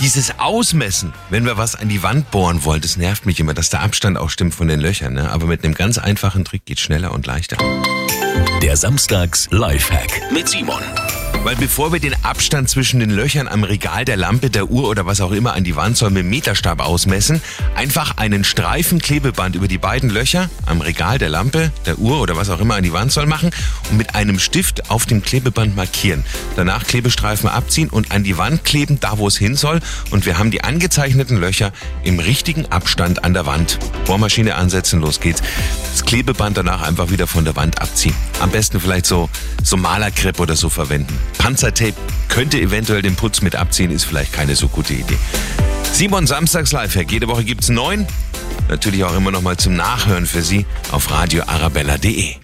Dieses Ausmessen, wenn wir was an die Wand bohren wollen, das nervt mich immer, dass der Abstand auch stimmt von den Löchern. Ne? Aber mit einem ganz einfachen Trick geht schneller und leichter. Der Samstags Lifehack mit Simon. Weil bevor wir den Abstand zwischen den Löchern am Regal der Lampe, der Uhr oder was auch immer an die Wand soll mit dem Meterstab ausmessen, einfach einen Streifen Klebeband über die beiden Löcher am Regal der Lampe, der Uhr oder was auch immer an die Wand soll machen und mit einem Stift auf dem Klebeband markieren. Danach Klebestreifen abziehen und an die Wand kleben, da wo es hin soll. Und wir haben die angezeichneten Löcher im richtigen Abstand an der Wand. Bohrmaschine ansetzen, los geht's. Das Klebeband danach einfach wieder von der Wand abziehen. Am besten vielleicht so, so Malerkrepp oder so verwenden. Panzertape könnte eventuell den Putz mit abziehen, ist vielleicht keine so gute Idee. Simon Samstags Lifehack. Jede Woche gibt's neun. Natürlich auch immer noch mal zum Nachhören für Sie auf radioarabella.de.